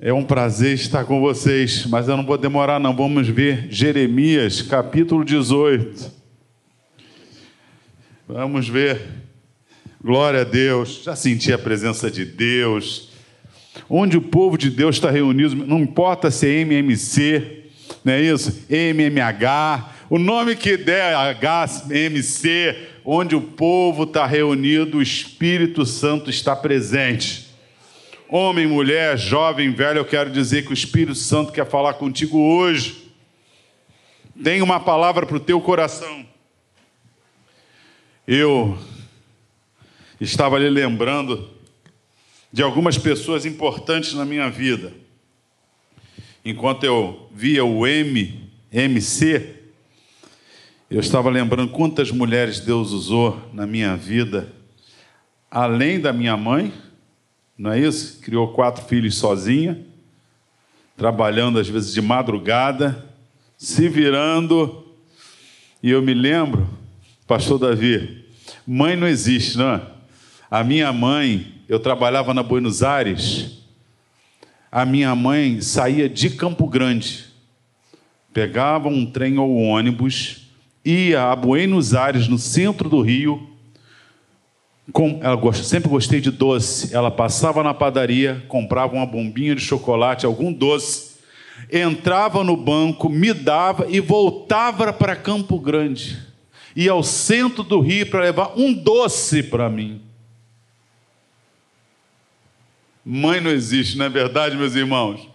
É um prazer estar com vocês, mas eu não vou demorar, não. Vamos ver Jeremias, capítulo 18. Vamos ver. Glória a Deus. Já senti a presença de Deus. Onde o povo de Deus está reunido, não importa se é MMC, não é isso? MMH, o nome que der, HMC, onde o povo está reunido, o Espírito Santo está presente homem, mulher, jovem, velho, eu quero dizer que o Espírito Santo quer falar contigo hoje. Tem uma palavra para o teu coração. Eu estava ali lembrando de algumas pessoas importantes na minha vida. Enquanto eu via o M, MC, eu estava lembrando quantas mulheres Deus usou na minha vida, além da minha mãe não é isso? Criou quatro filhos sozinha, trabalhando às vezes de madrugada, se virando. E eu me lembro, pastor Davi, mãe não existe, não é? A minha mãe, eu trabalhava na Buenos Aires, a minha mãe saía de Campo Grande, pegava um trem ou um ônibus, ia a Buenos Aires, no centro do Rio, com, ela gosta, sempre gostei de doce. Ela passava na padaria, comprava uma bombinha de chocolate, algum doce, entrava no banco, me dava e voltava para Campo Grande. Ia ao centro do Rio para levar um doce para mim. Mãe não existe, não é verdade, meus irmãos?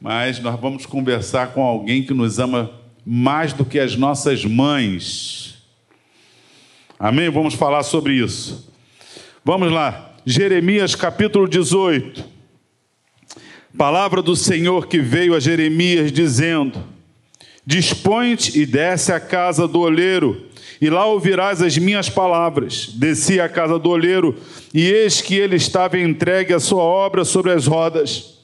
Mas nós vamos conversar com alguém que nos ama mais do que as nossas mães. Amém? Vamos falar sobre isso. Vamos lá, Jeremias capítulo 18. Palavra do Senhor que veio a Jeremias dizendo: Dispõe-te e desce à casa do oleiro, e lá ouvirás as minhas palavras. Desci à casa do oleiro, e eis que ele estava entregue a sua obra sobre as rodas.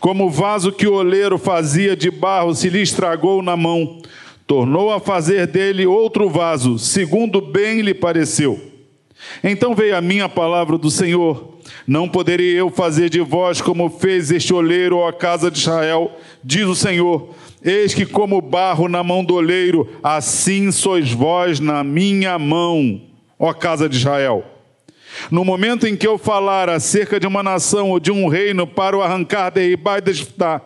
Como o vaso que o oleiro fazia de barro se lhe estragou na mão, tornou a fazer dele outro vaso, segundo bem lhe pareceu. Então veio a minha palavra do Senhor: Não poderia eu fazer de vós como fez este oleiro a casa de Israel, diz o Senhor. Eis que, como barro na mão do oleiro, assim sois vós na minha mão, ó casa de Israel. No momento em que eu falar acerca de uma nação ou de um reino para o arrancar, derribar e desfrutar,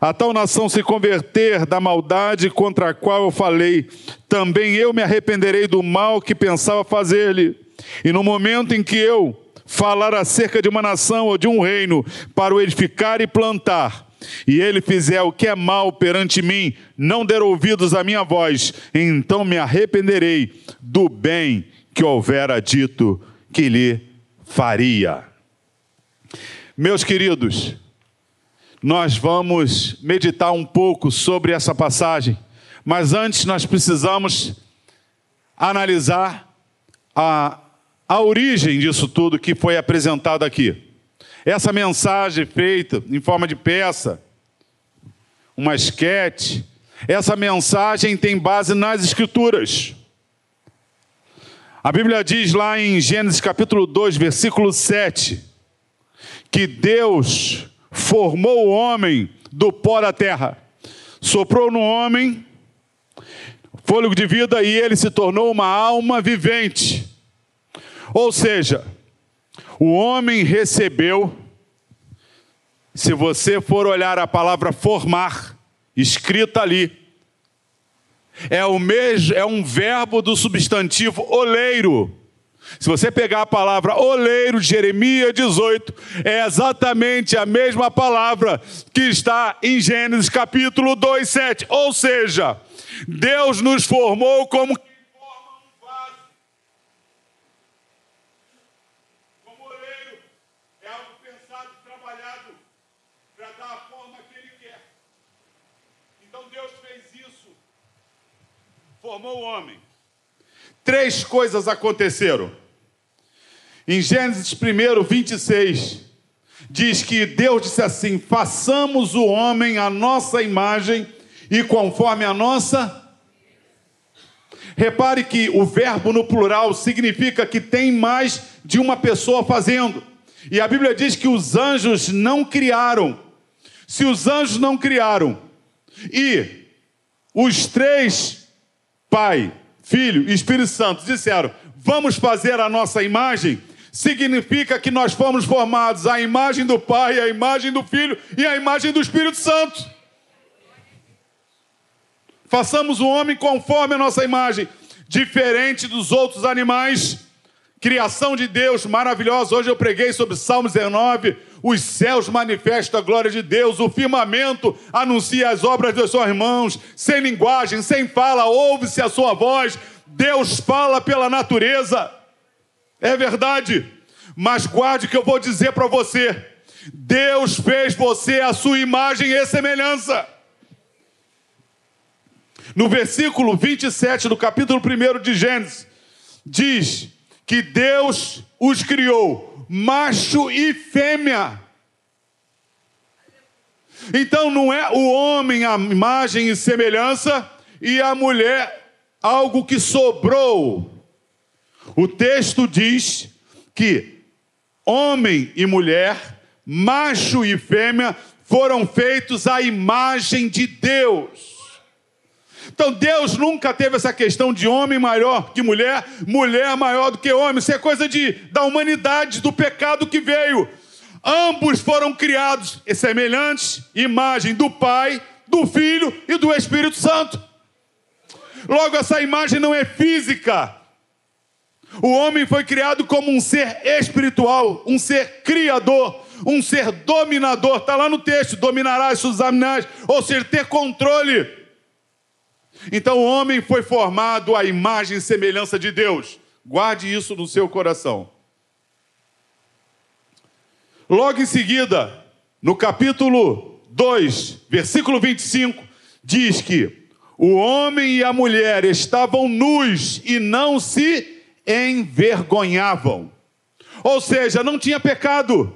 a tal nação se converter da maldade contra a qual eu falei, também eu me arrependerei do mal que pensava fazer-lhe e no momento em que eu falar acerca de uma nação ou de um reino para o edificar e plantar, e ele fizer o que é mal perante mim, não der ouvidos à minha voz, então me arrependerei do bem que houvera dito que lhe faria. Meus queridos, nós vamos meditar um pouco sobre essa passagem, mas antes nós precisamos analisar a a origem disso tudo que foi apresentado aqui. Essa mensagem feita em forma de peça, uma esquete, essa mensagem tem base nas Escrituras. A Bíblia diz lá em Gênesis capítulo 2, versículo 7, que Deus formou o homem do pó da terra, soprou no homem fôlego de vida e ele se tornou uma alma vivente. Ou seja, o homem recebeu, se você for olhar a palavra formar, escrita ali, é, o mesmo, é um verbo do substantivo oleiro. Se você pegar a palavra oleiro Jeremias 18, é exatamente a mesma palavra que está em Gênesis capítulo 2, 7. Ou seja, Deus nos formou como formou o homem. Três coisas aconteceram. Em Gênesis 1, 26, diz que Deus disse assim: façamos o homem à nossa imagem e conforme a nossa. Repare que o verbo no plural significa que tem mais de uma pessoa fazendo. E a Bíblia diz que os anjos não criaram, Se os anjos não criaram e os três, Pai, Filho e Espírito Santo, disseram: vamos fazer a nossa imagem, significa que nós fomos formados à imagem do Pai, à imagem do Filho e à imagem do Espírito Santo. Façamos o homem conforme a nossa imagem, diferente dos outros animais. Criação de Deus maravilhosa. Hoje eu preguei sobre Salmo 19. Os céus manifestam a glória de Deus, o firmamento anuncia as obras dos seus irmãos, sem linguagem, sem fala, ouve-se a sua voz. Deus fala pela natureza. É verdade. Mas guarde o que eu vou dizer para você. Deus fez você a sua imagem e semelhança. No versículo 27 do capítulo 1 de Gênesis, diz que Deus os criou, macho e fêmea. Então não é o homem a imagem e semelhança e a mulher algo que sobrou. O texto diz que homem e mulher, macho e fêmea, foram feitos à imagem de Deus. Então Deus nunca teve essa questão de homem maior que mulher, mulher maior do que homem. Isso é coisa de, da humanidade, do pecado que veio. Ambos foram criados semelhantes, imagem do Pai, do Filho e do Espírito Santo. Logo, essa imagem não é física. O homem foi criado como um ser espiritual, um ser criador, um ser dominador. Está lá no texto: dominarás os animais, ou seja, ter controle. Então o homem foi formado à imagem e semelhança de Deus. Guarde isso no seu coração. Logo em seguida, no capítulo 2, versículo 25, diz que o homem e a mulher estavam nus e não se envergonhavam. Ou seja, não tinha pecado,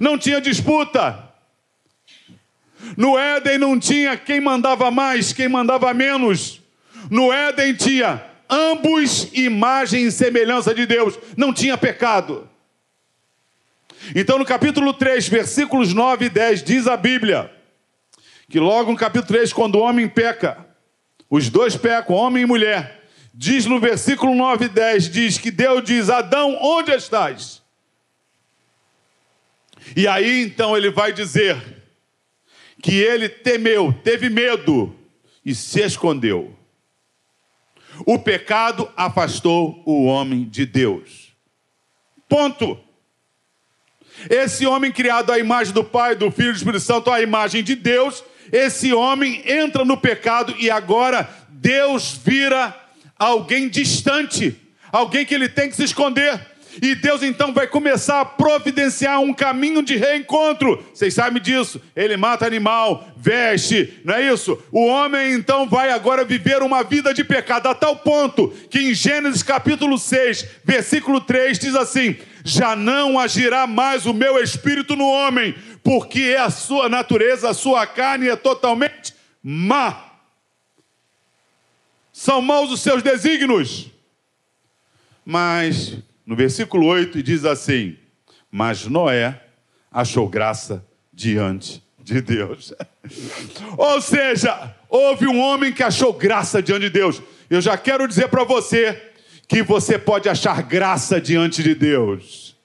não tinha disputa, no Éden não tinha quem mandava mais, quem mandava menos. No Éden tinha ambos imagem e semelhança de Deus, não tinha pecado. Então, no capítulo 3, versículos 9 e 10, diz a Bíblia que logo no capítulo 3, quando o homem peca, os dois pecam, homem e mulher, diz no versículo 9 e 10, diz que Deus diz: Adão, onde estás? E aí então ele vai dizer: que ele temeu, teve medo e se escondeu. O pecado afastou o homem de Deus. Ponto. Esse homem criado à imagem do Pai, do Filho e do Espírito Santo, à imagem de Deus, esse homem entra no pecado e agora Deus vira alguém distante, alguém que ele tem que se esconder. E Deus então vai começar a providenciar um caminho de reencontro. Vocês sabem disso. Ele mata animal, veste, não é isso? O homem então vai agora viver uma vida de pecado, a tal ponto que em Gênesis capítulo 6, versículo 3 diz assim: Já não agirá mais o meu espírito no homem, porque é a sua natureza, a sua carne é totalmente má. São maus os seus desígnios. Mas no versículo 8 diz assim: Mas Noé achou graça diante de Deus. Ou seja, houve um homem que achou graça diante de Deus. Eu já quero dizer para você que você pode achar graça diante de Deus.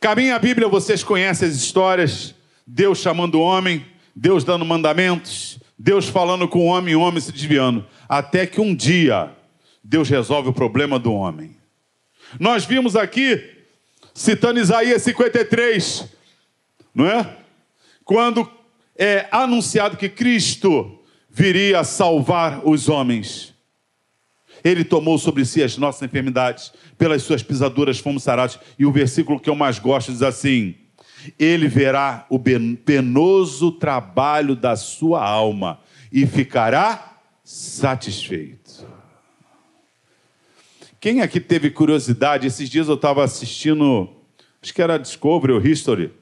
Caminha a Bíblia, vocês conhecem as histórias. Deus chamando o homem, Deus dando mandamentos, Deus falando com o homem e o homem se desviando. Até que um dia Deus resolve o problema do homem. Nós vimos aqui, citando Isaías 53, não é? Quando é anunciado que Cristo viria salvar os homens. Ele tomou sobre si as nossas enfermidades, pelas suas pisaduras fomos sarados. E o versículo que eu mais gosto diz assim: Ele verá o penoso trabalho da sua alma e ficará satisfeito. Quem aqui teve curiosidade? Esses dias eu estava assistindo, acho que era Discovery ou History,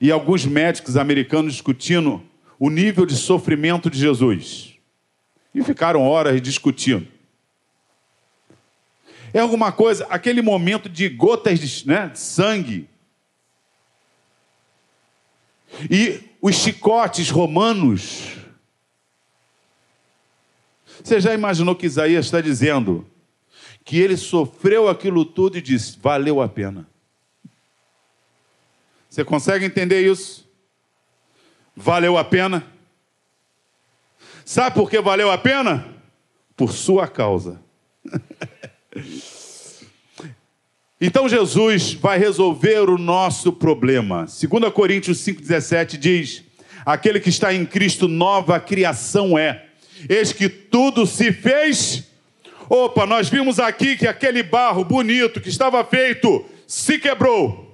e alguns médicos americanos discutindo o nível de sofrimento de Jesus. E ficaram horas discutindo. É alguma coisa, aquele momento de gotas de, né, de sangue, E os chicotes romanos. Você já imaginou que Isaías está dizendo que ele sofreu aquilo tudo e disse: valeu a pena. Você consegue entender isso? Valeu a pena? Sabe por que valeu a pena? Por sua causa. então Jesus vai resolver o nosso problema. 2 Coríntios 5,17 diz: Aquele que está em Cristo, nova criação é. Eis que tudo se fez. Opa, nós vimos aqui que aquele barro bonito que estava feito se quebrou.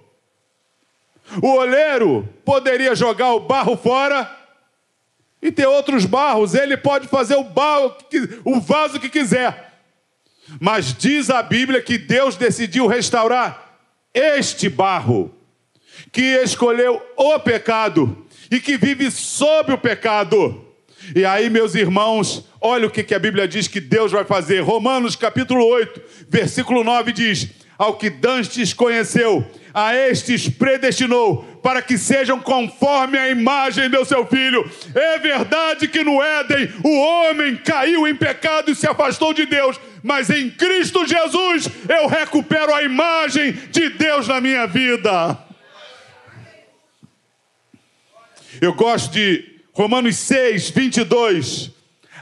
O olheiro poderia jogar o barro fora e ter outros barros, ele pode fazer o, barro, o vaso que quiser. Mas diz a Bíblia que Deus decidiu restaurar este barro, que escolheu o pecado e que vive sob o pecado. E aí, meus irmãos, olha o que a Bíblia diz que Deus vai fazer. Romanos capítulo 8, versículo 9 diz: Ao que dantes conheceu, a estes predestinou para que sejam conforme a imagem do seu filho. É verdade que no Éden o homem caiu em pecado e se afastou de Deus, mas em Cristo Jesus eu recupero a imagem de Deus na minha vida. Eu gosto de Romanos 6, 22.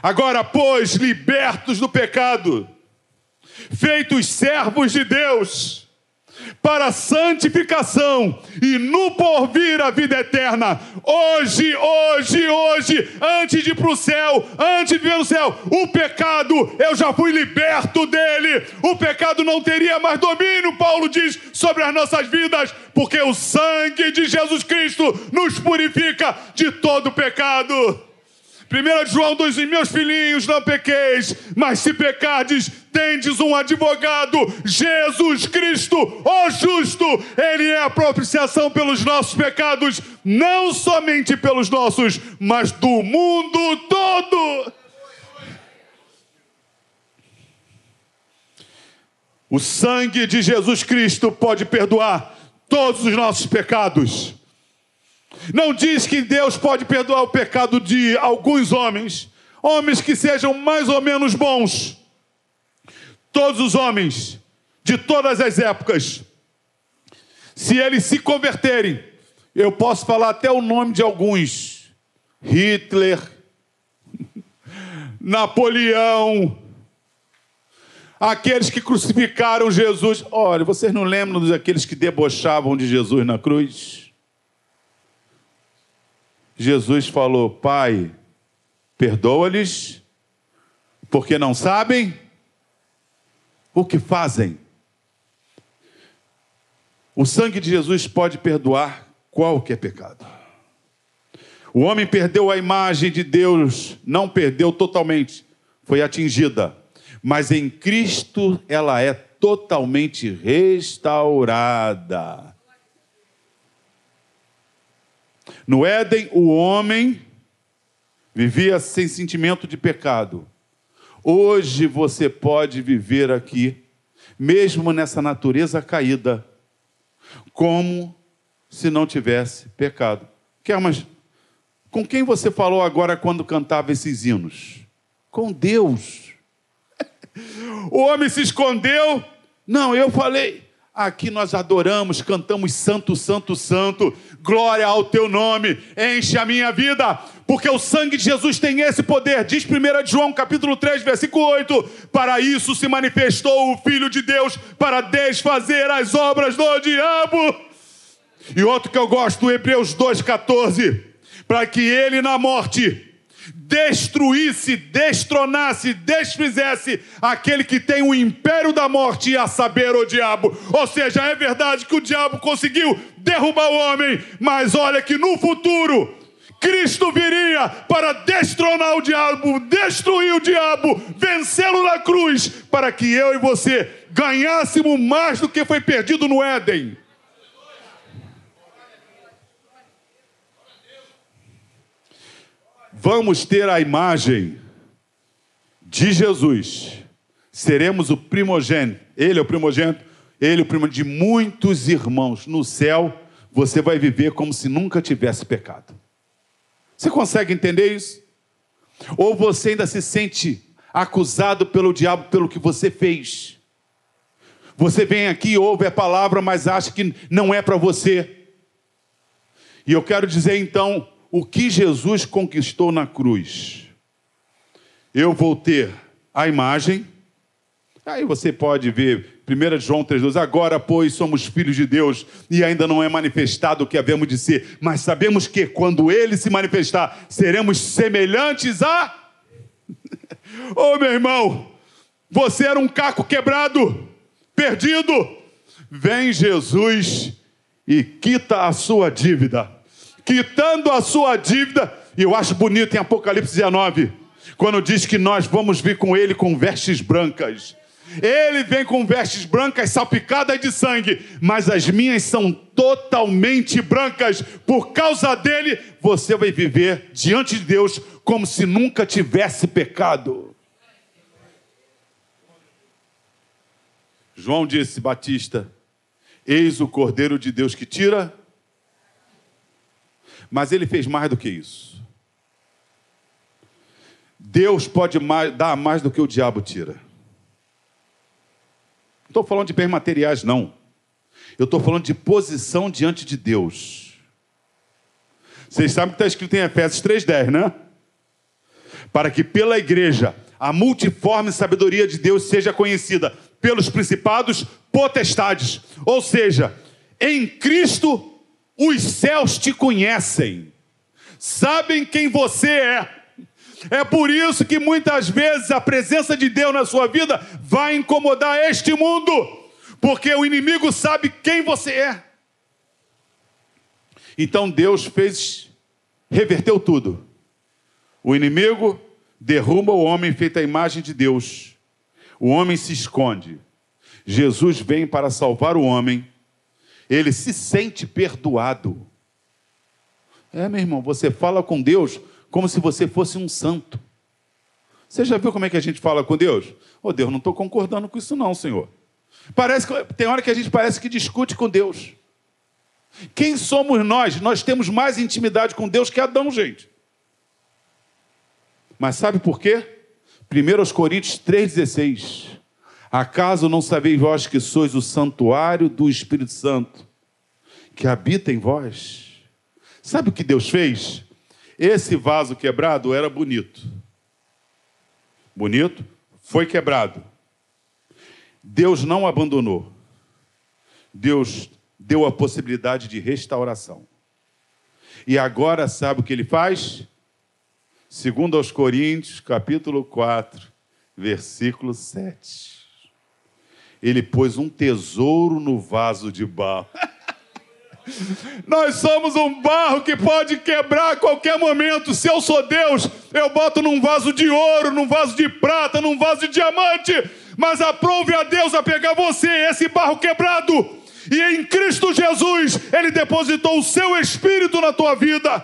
Agora, pois, libertos do pecado, feitos servos de Deus, para a santificação e no porvir a vida eterna. Hoje, hoje, hoje, antes de ir para o céu, antes de viver no céu, o pecado, eu já fui liberto dele. O pecado não teria mais domínio, Paulo diz, sobre as nossas vidas, porque o sangue de Jesus Cristo nos purifica de todo pecado. 1 João 2, meus filhinhos, não pequeis, mas se pecardes, tendes um advogado, Jesus Cristo, o justo, ele é a propiciação pelos nossos pecados, não somente pelos nossos, mas do mundo todo. O sangue de Jesus Cristo pode perdoar todos os nossos pecados. Não diz que Deus pode perdoar o pecado de alguns homens, homens que sejam mais ou menos bons. Todos os homens, de todas as épocas, se eles se converterem, eu posso falar até o nome de alguns: Hitler, Napoleão, aqueles que crucificaram Jesus. Olha, vocês não lembram daqueles que debochavam de Jesus na cruz? Jesus falou: Pai, perdoa-lhes, porque não sabem o que fazem. O sangue de Jesus pode perdoar qualquer pecado. O homem perdeu a imagem de Deus, não perdeu totalmente, foi atingida, mas em Cristo ela é totalmente restaurada. No Éden, o homem vivia sem sentimento de pecado. Hoje você pode viver aqui, mesmo nessa natureza caída, como se não tivesse pecado. Quer, mas com quem você falou agora quando cantava esses hinos? Com Deus. O homem se escondeu. Não, eu falei. Aqui nós adoramos, cantamos Santo, Santo, Santo, glória ao teu nome, enche a minha vida, porque o sangue de Jesus tem esse poder, diz 1 João capítulo 3, versículo 8, para isso se manifestou o Filho de Deus, para desfazer as obras do diabo. E outro que eu gosto, Hebreus 2,14, para que ele na morte destruísse, destronasse, desfizesse aquele que tem o império da morte, a saber, o diabo. Ou seja, é verdade que o diabo conseguiu derrubar o homem, mas olha que no futuro. Cristo viria para destronar o diabo, destruir o diabo, vencê-lo na cruz, para que eu e você ganhássemos mais do que foi perdido no Éden. Vamos ter a imagem de Jesus. Seremos o primogênito. Ele é o primogênito, ele é o primogênito de muitos irmãos. No céu você vai viver como se nunca tivesse pecado. Você consegue entender isso? Ou você ainda se sente acusado pelo diabo pelo que você fez? Você vem aqui, ouve a palavra, mas acha que não é para você. E eu quero dizer então o que Jesus conquistou na cruz. Eu vou ter a imagem, aí você pode ver 1 João 3,2: Agora, pois, somos filhos de Deus e ainda não é manifestado o que havemos de ser, mas sabemos que quando ele se manifestar, seremos semelhantes a. Ô oh, meu irmão, você era um caco quebrado perdido. Vem Jesus e quita a sua dívida. Quitando a sua dívida, e eu acho bonito em Apocalipse 19, quando diz que nós vamos vir com ele com vestes brancas. Ele vem com vestes brancas salpicadas de sangue, mas as minhas são totalmente brancas. Por causa dele, você vai viver diante de Deus como se nunca tivesse pecado. João disse, Batista, eis o Cordeiro de Deus que tira. Mas ele fez mais do que isso. Deus pode mais, dar mais do que o diabo tira. Não estou falando de bens materiais, não. Eu estou falando de posição diante de Deus. Vocês sabem que está escrito em Efésios 3,10, né? Para que pela igreja a multiforme sabedoria de Deus seja conhecida pelos principados, potestades. Ou seja, em Cristo os céus te conhecem, sabem quem você é. É por isso que muitas vezes a presença de Deus na sua vida vai incomodar este mundo, porque o inimigo sabe quem você é. Então Deus fez, reverteu tudo. O inimigo derruba o homem feito à imagem de Deus o homem se esconde. Jesus vem para salvar o homem. Ele se sente perdoado. É, meu irmão, você fala com Deus como se você fosse um santo. Você já viu como é que a gente fala com Deus? Ô oh, Deus, não estou concordando com isso, não, Senhor. Parece que, tem hora que a gente parece que discute com Deus. Quem somos nós? Nós temos mais intimidade com Deus que Adão, gente. Mas sabe por quê? 1 Coríntios 3,16. Acaso não sabeis vós que sois o santuário do Espírito Santo, que habita em vós? Sabe o que Deus fez? Esse vaso quebrado era bonito. Bonito, foi quebrado. Deus não abandonou. Deus deu a possibilidade de restauração. E agora sabe o que ele faz? Segundo aos Coríntios, capítulo 4, versículo 7. Ele pôs um tesouro no vaso de barro. Nós somos um barro que pode quebrar a qualquer momento. Se eu sou Deus, eu boto num vaso de ouro, num vaso de prata, num vaso de diamante. Mas aprove a Deus a pegar você, esse barro quebrado. E em Cristo Jesus, Ele depositou o seu espírito na tua vida.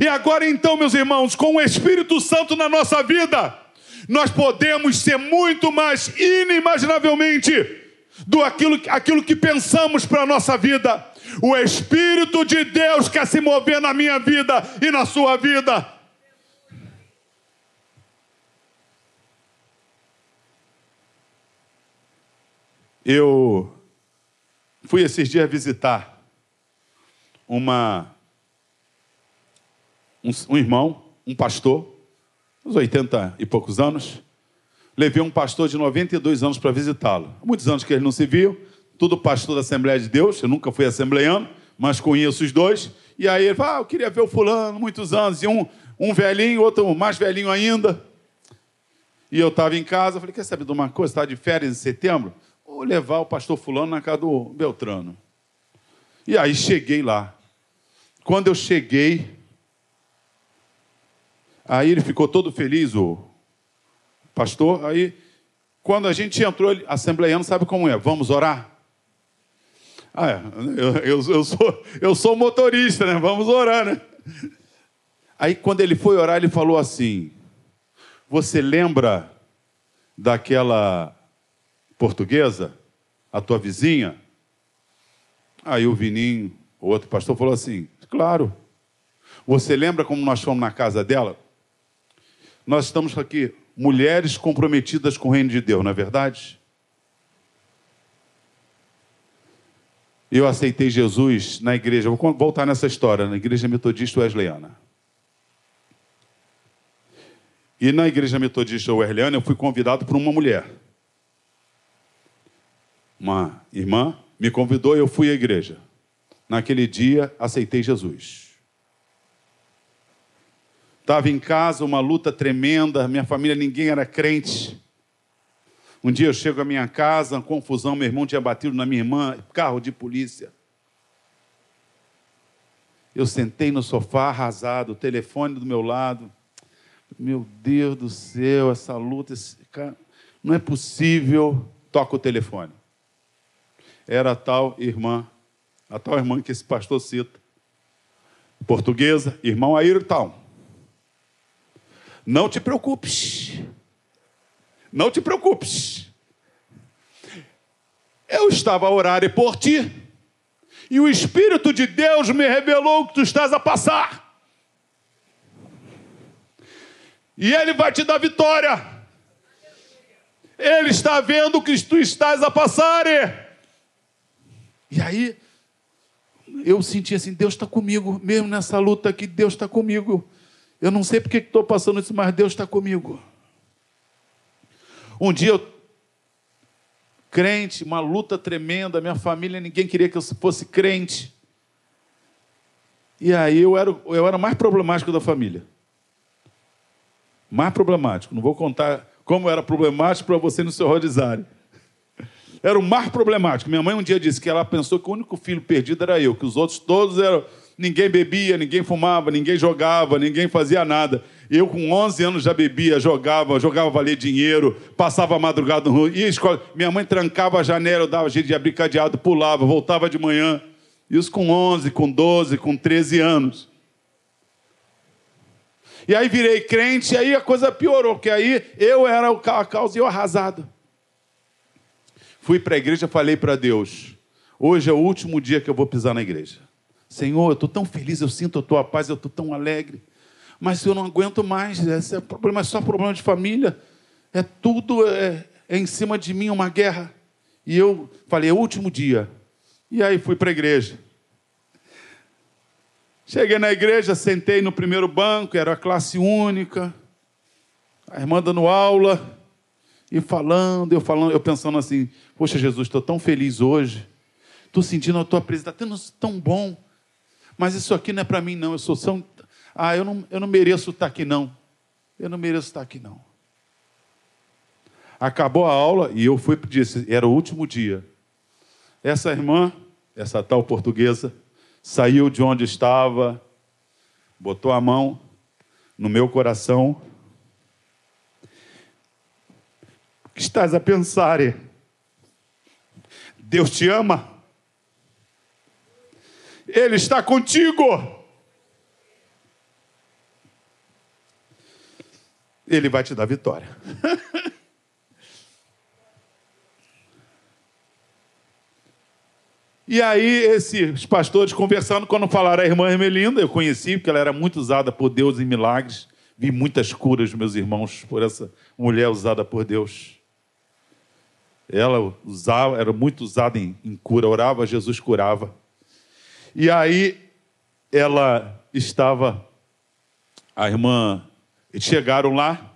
E agora então, meus irmãos, com o Espírito Santo na nossa vida, nós podemos ser muito mais inimaginavelmente do aquilo, aquilo que pensamos para a nossa vida. O Espírito de Deus quer se mover na minha vida e na sua vida. Eu fui esses dias visitar uma um, um irmão, um pastor, uns 80 e poucos anos, levei um pastor de 92 anos para visitá-lo. Muitos anos que eles não se viam, tudo pastor da Assembleia de Deus, eu nunca fui assembleiano, mas conheço os dois. E aí ele falou, ah, eu queria ver o fulano, muitos anos, e um, um velhinho, outro mais velhinho ainda. E eu estava em casa, falei, quer saber de uma coisa? Está de férias em setembro? Vou levar o pastor fulano na casa do Beltrano. E aí cheguei lá. Quando eu cheguei, Aí ele ficou todo feliz, o pastor. Aí, quando a gente entrou, ele, assembleiano sabe como é? Vamos orar? Ah, é, eu, eu, eu, sou, eu sou motorista, né? Vamos orar, né? Aí, quando ele foi orar, ele falou assim: Você lembra daquela portuguesa, a tua vizinha? Aí o Vininho, o outro pastor, falou assim: Claro. Você lembra como nós fomos na casa dela? Nós estamos aqui, mulheres comprometidas com o reino de Deus, não é verdade? Eu aceitei Jesus na igreja, vou voltar nessa história, na igreja metodista wesleyana. E na igreja metodista wesleyana eu fui convidado por uma mulher. Uma irmã me convidou e eu fui à igreja. Naquele dia aceitei Jesus. Estava em casa, uma luta tremenda, minha família, ninguém era crente. Um dia eu chego à minha casa, confusão, meu irmão tinha batido na minha irmã, carro de polícia. Eu sentei no sofá arrasado, o telefone do meu lado. Meu Deus do céu, essa luta, esse não é possível. Toca o telefone. Era a tal irmã, a tal irmã que esse pastor cita. Portuguesa, irmão Ayrton. Não te preocupes. Não te preocupes. Eu estava a orar por ti, e o Espírito de Deus me revelou que tu estás a passar. E Ele vai te dar vitória. Ele está vendo que tu estás a passar. E aí, eu senti assim: Deus está comigo, mesmo nessa luta aqui, Deus está comigo. Eu não sei porque estou passando isso, mas Deus está comigo. Um dia eu, crente, uma luta tremenda, minha família, ninguém queria que eu fosse crente. E aí eu era, eu era mais problemático da família. Mais problemático. Não vou contar como era problemático para você no seu rodizário. Era o mais problemático. Minha mãe um dia disse que ela pensou que o único filho perdido era eu, que os outros todos eram. Ninguém bebia, ninguém fumava, ninguém jogava, ninguém fazia nada. Eu, com 11 anos, já bebia, jogava, jogava valer dinheiro, passava a madrugada no rua, ia escola. Minha mãe trancava a janela, eu dava jeito de abrir cadeado, pulava, voltava de manhã. Isso com 11, com 12, com 13 anos. E aí virei crente, e aí a coisa piorou, porque aí eu era a causa e eu arrasado. Fui para a igreja falei para Deus: hoje é o último dia que eu vou pisar na igreja. Senhor, eu estou tão feliz, eu sinto a tua paz, eu estou tão alegre mas eu não aguento mais, esse é problema, é só problema de família, é tudo é, é em cima de mim uma guerra. E eu falei, é o último dia. E aí fui para a igreja. Cheguei na igreja, sentei no primeiro banco, era a classe única, a irmã dando aula, e falando, eu falando, eu pensando assim, poxa Jesus, estou tão feliz hoje, estou sentindo a tua presença, está tendo tão bom, mas isso aqui não é para mim não, eu sou tão, ah, eu não, eu não mereço estar aqui, não. Eu não mereço estar aqui, não. Acabou a aula e eu fui disse: era o último dia. Essa irmã, essa tal portuguesa, saiu de onde estava, botou a mão no meu coração. O que estás a pensar? Deus te ama. Ele está contigo. Ele vai te dar vitória. E aí, esses pastores conversando, quando falaram a irmã Hermelinda, eu conheci, porque ela era muito usada por Deus em milagres. Vi muitas curas, meus irmãos, por essa mulher usada por Deus. Ela usava, era muito usada em, em cura, orava, Jesus curava. E aí, ela estava, a irmã eles chegaram lá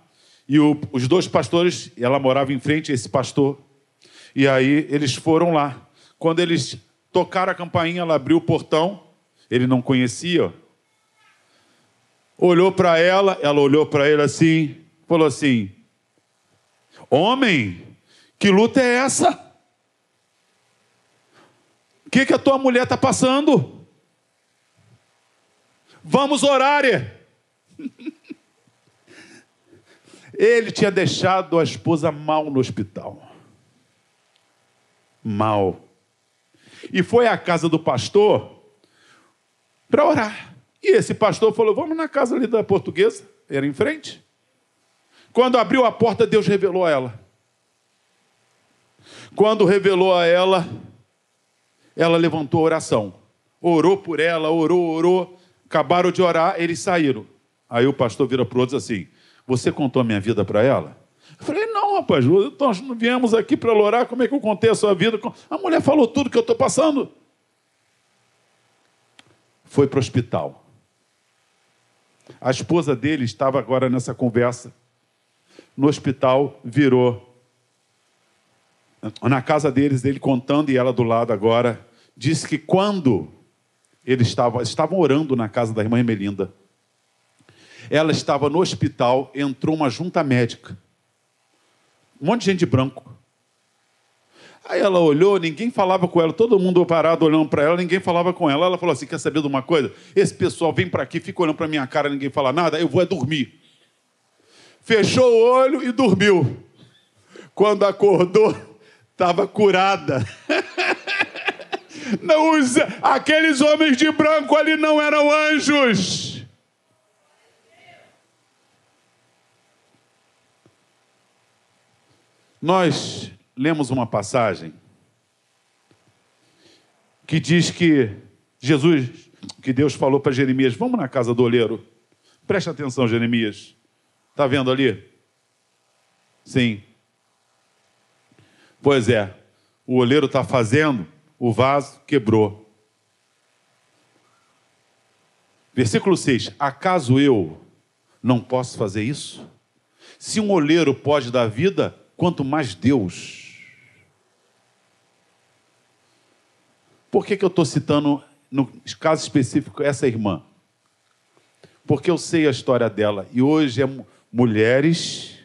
e o, os dois pastores, ela morava em frente a esse pastor, e aí eles foram lá. Quando eles tocaram a campainha, ela abriu o portão, ele não conhecia, olhou para ela, ela olhou para ele assim, falou assim: Homem, que luta é essa? Que, que a tua mulher está passando? Vamos orar. Ele tinha deixado a esposa mal no hospital. Mal. E foi à casa do pastor para orar. E esse pastor falou: Vamos na casa ali da portuguesa. Era em frente. Quando abriu a porta, Deus revelou a ela. Quando revelou a ela, ela levantou a oração. Orou por ela, orou, orou. Acabaram de orar, eles saíram. Aí o pastor vira para o outro assim: Você contou a minha vida para ela? Eu falei: Não, rapaz, nós viemos aqui para orar. Como é que eu contei a sua vida? A mulher falou tudo que eu estou passando. Foi para o hospital. A esposa dele estava agora nessa conversa. No hospital, virou. Na casa deles, ele contando e ela do lado agora, disse que quando eles estavam, estavam orando na casa da irmã Melinda, ela estava no hospital, entrou uma junta médica. Um monte de gente de branco. Aí ela olhou, ninguém falava com ela, todo mundo parado olhando para ela, ninguém falava com ela. Ela falou assim: quer saber de uma coisa? Esse pessoal vem para aqui, fica olhando para minha cara, ninguém fala nada, eu vou é dormir. Fechou o olho e dormiu. Quando acordou, estava curada. Não, aqueles homens de branco ali não eram anjos. Nós lemos uma passagem que diz que Jesus, que Deus falou para Jeremias: Vamos na casa do oleiro. Preste atenção, Jeremias. Está vendo ali? Sim. Pois é, o oleiro está fazendo, o vaso quebrou. Versículo 6: Acaso eu não posso fazer isso? Se um oleiro pode dar vida, quanto mais Deus. Por que, que eu estou citando, no caso específico, essa irmã? Porque eu sei a história dela e hoje é mulheres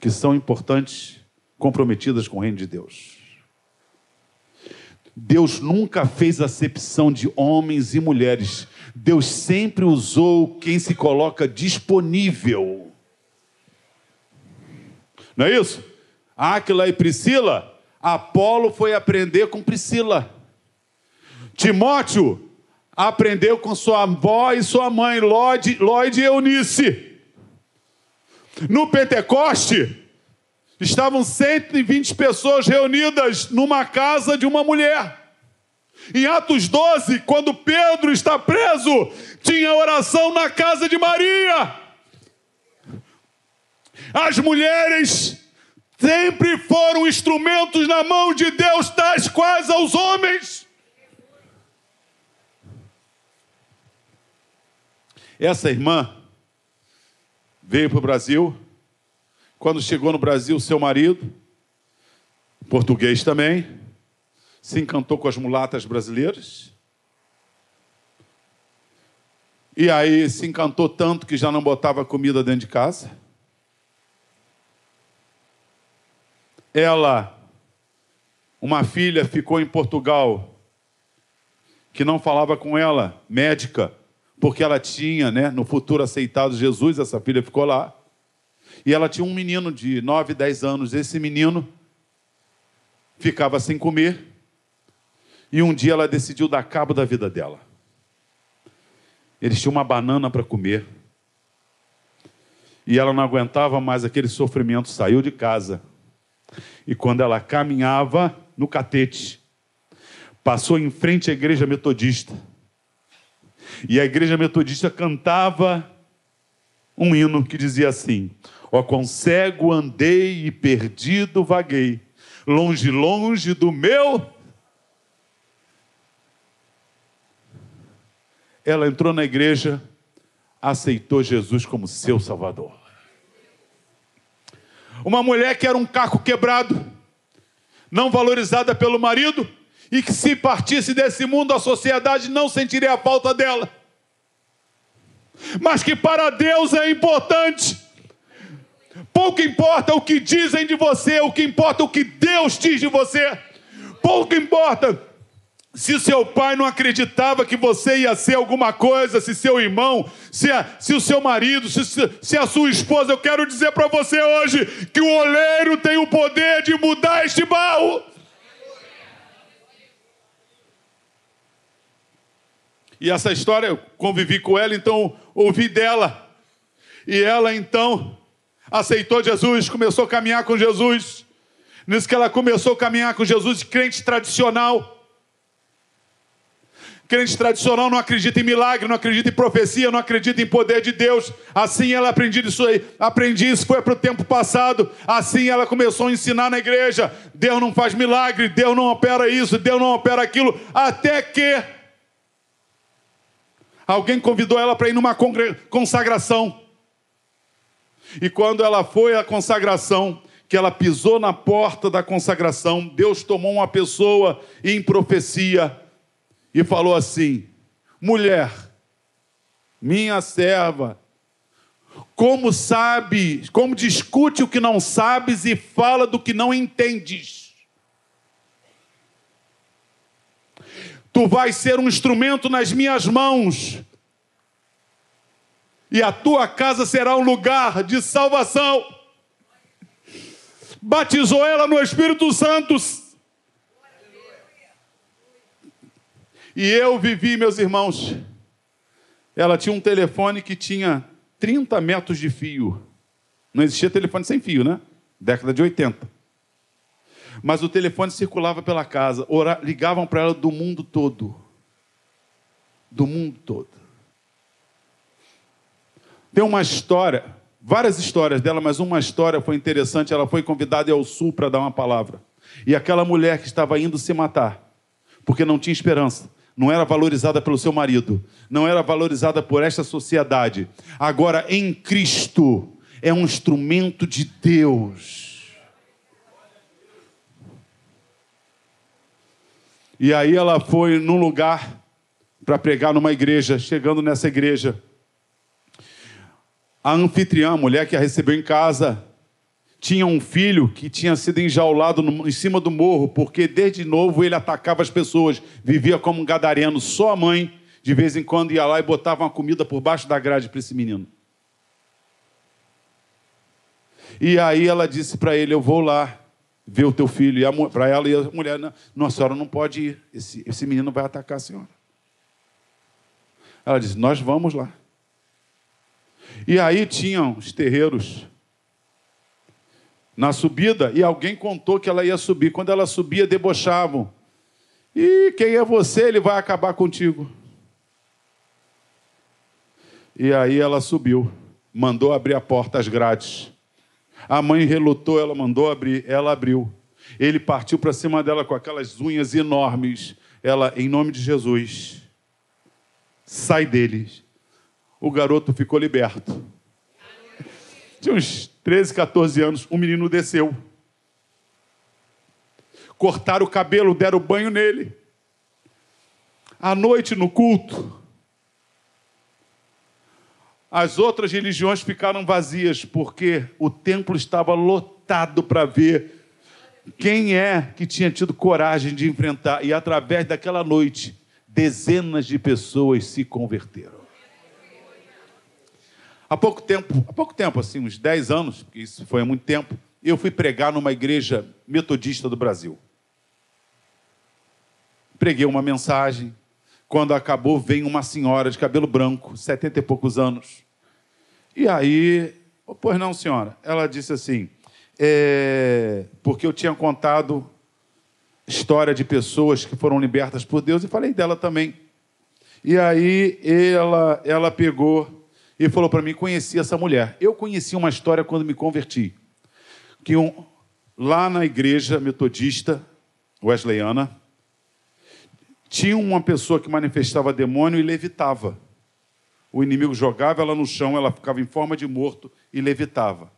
que são importantes, comprometidas com o reino de Deus. Deus nunca fez acepção de homens e mulheres. Deus sempre usou quem se coloca disponível não é isso? Áquila e Priscila, Apolo foi aprender com Priscila. Timóteo aprendeu com sua avó e sua mãe, Lloyd, Lloyd e Eunice. No Pentecoste, estavam 120 pessoas reunidas numa casa de uma mulher. Em Atos 12, quando Pedro está preso, tinha oração na casa de Maria. As mulheres sempre foram instrumentos na mão de Deus, tais quais aos homens. Essa irmã veio para o Brasil. Quando chegou no Brasil, seu marido, português também, se encantou com as mulatas brasileiras. E aí se encantou tanto que já não botava comida dentro de casa. ela, uma filha, ficou em Portugal, que não falava com ela, médica, porque ela tinha, né, no futuro aceitado Jesus, essa filha ficou lá. E ela tinha um menino de 9, 10 anos. Esse menino ficava sem comer. E um dia ela decidiu dar cabo da vida dela. Eles tinham uma banana para comer. E ela não aguentava mais aquele sofrimento, saiu de casa e quando ela caminhava no catete, passou em frente à igreja metodista. E a igreja metodista cantava um hino que dizia assim: Ó, quão cego andei e perdido vaguei, longe, longe do meu. Ela entrou na igreja, aceitou Jesus como seu Salvador. Uma mulher que era um caco quebrado, não valorizada pelo marido, e que se partisse desse mundo, a sociedade não sentiria a falta dela. Mas que para Deus é importante. Pouco importa o que dizem de você, o que importa o que Deus diz de você. Pouco importa se seu pai não acreditava que você ia ser alguma coisa, se seu irmão, se, a, se o seu marido, se, se a sua esposa, eu quero dizer para você hoje que o oleiro tem o poder de mudar este barro. E essa história, eu convivi com ela, então ouvi dela. E ela então aceitou Jesus, começou a caminhar com Jesus. Nisso que ela começou a caminhar com Jesus, crente tradicional crente tradicional não acredita em milagre, não acredita em profecia, não acredita em poder de Deus. Assim ela aprendeu isso aí, aprendi isso, foi para o tempo passado. Assim ela começou a ensinar na igreja: Deus não faz milagre, Deus não opera isso, Deus não opera aquilo, até que alguém convidou ela para ir numa consagração. E quando ela foi à consagração, que ela pisou na porta da consagração, Deus tomou uma pessoa em profecia e falou assim: mulher, minha serva, como sabe, como discute o que não sabes e fala do que não entendes. Tu vais ser um instrumento nas minhas mãos, e a tua casa será um lugar de salvação. Batizou ela no Espírito Santo E eu vivi, meus irmãos. Ela tinha um telefone que tinha 30 metros de fio. Não existia telefone sem fio, né? Década de 80. Mas o telefone circulava pela casa. ligavam para ela do mundo todo. Do mundo todo. Tem uma história, várias histórias dela, mas uma história foi interessante. Ela foi convidada ao sul para dar uma palavra. E aquela mulher que estava indo se matar, porque não tinha esperança, não era valorizada pelo seu marido, não era valorizada por esta sociedade. Agora, em Cristo, é um instrumento de Deus. E aí ela foi num lugar para pregar numa igreja. Chegando nessa igreja, a anfitriã, a mulher que a recebeu em casa, tinha um filho que tinha sido enjaulado no, em cima do morro, porque desde novo ele atacava as pessoas, vivia como um gadareno. Só a mãe, de vez em quando, ia lá e botava uma comida por baixo da grade para esse menino. E aí ela disse para ele: Eu vou lá ver o teu filho. E para ela e a mulher: Não, a senhora não pode ir, esse, esse menino vai atacar a senhora. Ela disse: Nós vamos lá. E aí tinham os terreiros na subida e alguém contou que ela ia subir. Quando ela subia, debochavam. E quem é você? Ele vai acabar contigo. E aí ela subiu, mandou abrir a porta, as grades. A mãe relutou, ela mandou abrir, ela abriu. Ele partiu para cima dela com aquelas unhas enormes. Ela, em nome de Jesus, sai deles. O garoto ficou liberto. Tinha uns 13, 14 anos, um menino desceu. Cortaram o cabelo, deram banho nele. À noite, no culto, as outras religiões ficaram vazias, porque o templo estava lotado para ver quem é que tinha tido coragem de enfrentar. E através daquela noite, dezenas de pessoas se converteram. Há pouco tempo, há pouco tempo, assim, uns 10 anos, porque isso foi há muito tempo, eu fui pregar numa igreja metodista do Brasil. Preguei uma mensagem. Quando acabou, vem uma senhora de cabelo branco, setenta e poucos anos. E aí, oh, pois não, senhora. Ela disse assim, é, porque eu tinha contado história de pessoas que foram libertas por Deus e falei dela também. E aí ela, ela pegou e falou para mim: conheci essa mulher. Eu conheci uma história quando me converti. Que um, lá na igreja metodista wesleyana, tinha uma pessoa que manifestava demônio e levitava. O inimigo jogava ela no chão, ela ficava em forma de morto e levitava.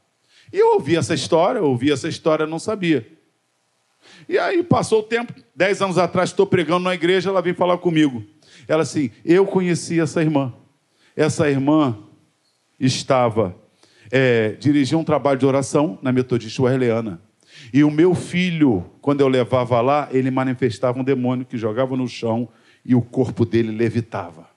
E eu ouvi essa história, ouvi essa história, não sabia. E aí passou o tempo, dez anos atrás, estou pregando na igreja, ela veio falar comigo. Ela assim, eu conheci essa irmã. Essa irmã estava é, dirigia um trabalho de oração na Metodista Wesleyana. E o meu filho, quando eu levava lá, ele manifestava um demônio que jogava no chão e o corpo dele levitava.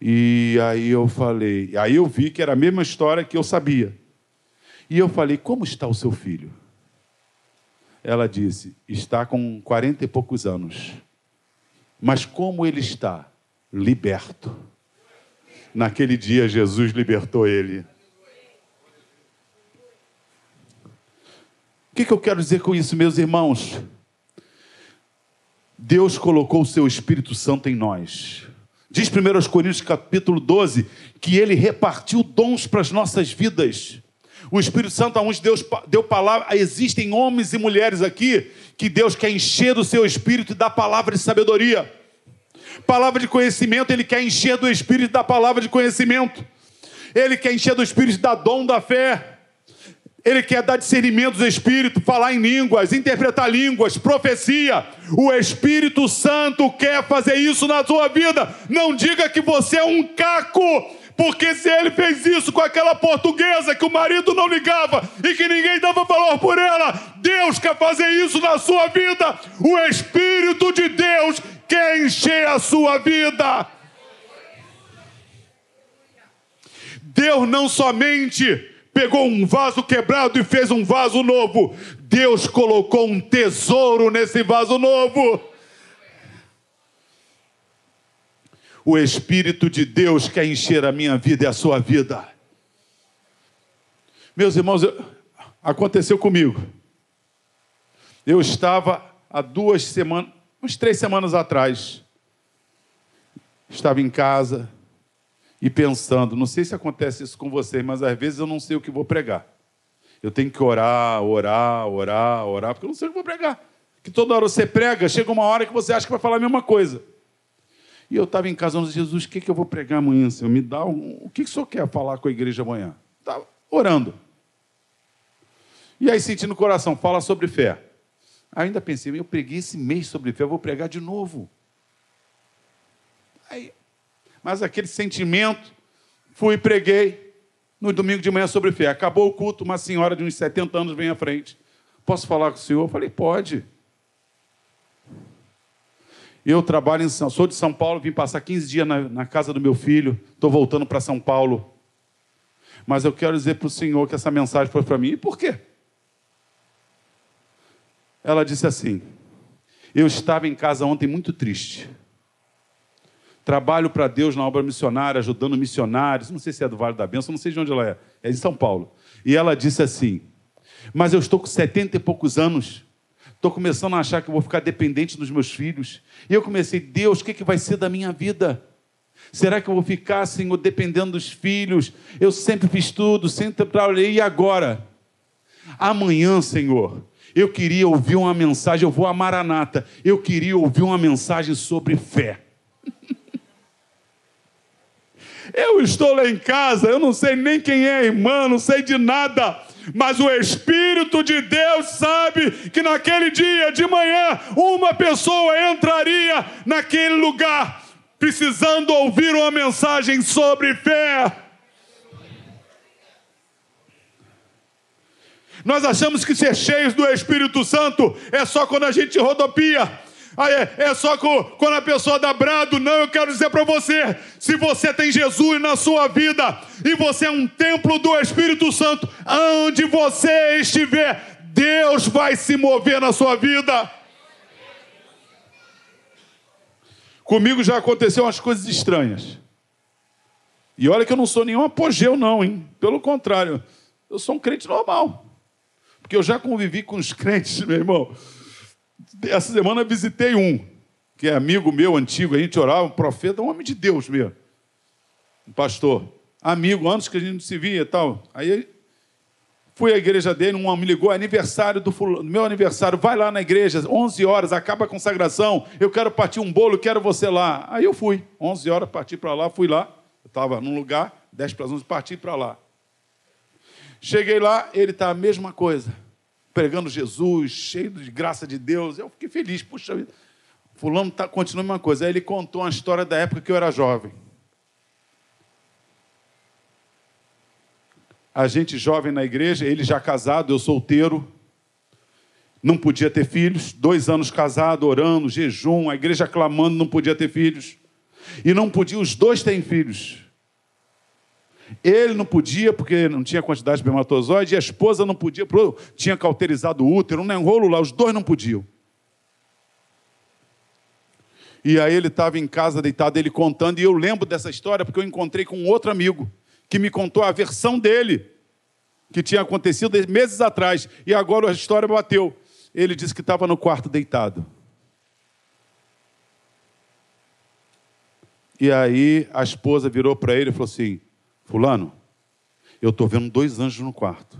E aí eu falei, aí eu vi que era a mesma história que eu sabia. E eu falei: Como está o seu filho? Ela disse: Está com quarenta e poucos anos. Mas como ele está? Liberto. Naquele dia, Jesus libertou ele. O que, que eu quero dizer com isso, meus irmãos? Deus colocou o seu Espírito Santo em nós. Diz 1 Coríntios capítulo 12 que ele repartiu dons para as nossas vidas. O Espírito Santo, aonde Deus deu palavra, existem homens e mulheres aqui que Deus quer encher do seu espírito e da palavra de sabedoria. Palavra de conhecimento, ele quer encher do espírito da palavra de conhecimento. Ele quer encher do espírito da dom da fé. Ele quer dar discernimento do Espírito, falar em línguas, interpretar línguas, profecia. O Espírito Santo quer fazer isso na sua vida. Não diga que você é um caco, porque se ele fez isso com aquela portuguesa que o marido não ligava e que ninguém dava valor por ela, Deus quer fazer isso na sua vida. O Espírito de Deus quer encher a sua vida. Deus não somente pegou um vaso quebrado e fez um vaso novo. Deus colocou um tesouro nesse vaso novo. O Espírito de Deus quer encher a minha vida e a sua vida. Meus irmãos, aconteceu comigo. Eu estava há duas semanas, umas três semanas atrás, estava em casa, e pensando, não sei se acontece isso com vocês, mas às vezes eu não sei o que vou pregar. Eu tenho que orar, orar, orar, orar, porque eu não sei o que vou pregar. Que toda hora você prega, chega uma hora que você acha que vai falar a mesma coisa. E eu estava em casa, eu Jesus, o que, que eu vou pregar amanhã, Senhor? Me dá um... o que, que o Senhor quer falar com a igreja amanhã? Estava orando. E aí senti no coração, fala sobre fé. Ainda pensei, eu preguei esse mês sobre fé, eu vou pregar de novo. Aí mas aquele sentimento, fui e preguei no domingo de manhã sobre fé. Acabou o culto, uma senhora de uns 70 anos vem à frente. Posso falar com o senhor? Eu falei, pode. Eu trabalho em São, sou de São Paulo, vim passar 15 dias na, na casa do meu filho, estou voltando para São Paulo. Mas eu quero dizer para o senhor que essa mensagem foi para mim. E por quê? Ela disse assim: Eu estava em casa ontem muito triste. Trabalho para Deus na obra missionária, ajudando missionários. Não sei se é do Vale da Bênção, não sei de onde ela é. É de São Paulo. E ela disse assim: Mas eu estou com setenta e poucos anos. Estou começando a achar que vou ficar dependente dos meus filhos. E eu comecei, Deus, o que, que vai ser da minha vida? Será que eu vou ficar, Senhor, dependendo dos filhos? Eu sempre fiz tudo, sempre trabalhei, e agora? Amanhã, Senhor, eu queria ouvir uma mensagem, eu vou a Maranata, eu queria ouvir uma mensagem sobre fé. Eu estou lá em casa, eu não sei nem quem é a irmã, não sei de nada. Mas o Espírito de Deus sabe que naquele dia de manhã uma pessoa entraria naquele lugar precisando ouvir uma mensagem sobre fé. Nós achamos que ser cheios do Espírito Santo é só quando a gente rodopia. Ah, é, é só quando a pessoa dá brado. Não, eu quero dizer para você: se você tem Jesus na sua vida e você é um templo do Espírito Santo, onde você estiver, Deus vai se mover na sua vida. Comigo já aconteceu umas coisas estranhas. E olha que eu não sou nenhum apogeu, não, hein? Pelo contrário, eu sou um crente normal. Porque eu já convivi com os crentes, meu irmão essa semana visitei um, que é amigo meu antigo, a gente orava, um profeta, um homem de Deus mesmo. Um pastor. Amigo, antes que a gente se via e tal. Aí fui à igreja dele, um homem me ligou, aniversário do fulano, meu aniversário, vai lá na igreja, 11 horas, acaba a consagração, eu quero partir um bolo, quero você lá. Aí eu fui, 11 horas, parti para lá, fui lá, eu estava num lugar, 10 para as 11, parti para lá. Cheguei lá, ele está a mesma coisa pregando Jesus, cheio de graça de Deus. Eu fiquei feliz, puxa vida. Fulano tá, continua a mesma coisa. Aí ele contou uma história da época que eu era jovem. A gente jovem na igreja, ele já casado, eu solteiro, não podia ter filhos, dois anos casado, orando, jejum, a igreja clamando, não podia ter filhos. E não podia os dois terem filhos. Ele não podia, porque não tinha quantidade de espermatozoide, e a esposa não podia, tinha cauterizado o útero, um rolo lá, os dois não podiam. E aí ele estava em casa deitado, ele contando, e eu lembro dessa história porque eu encontrei com um outro amigo que me contou a versão dele, que tinha acontecido meses atrás, e agora a história bateu. Ele disse que estava no quarto deitado. E aí a esposa virou para ele e falou assim: Fulano, eu estou vendo dois anjos no quarto.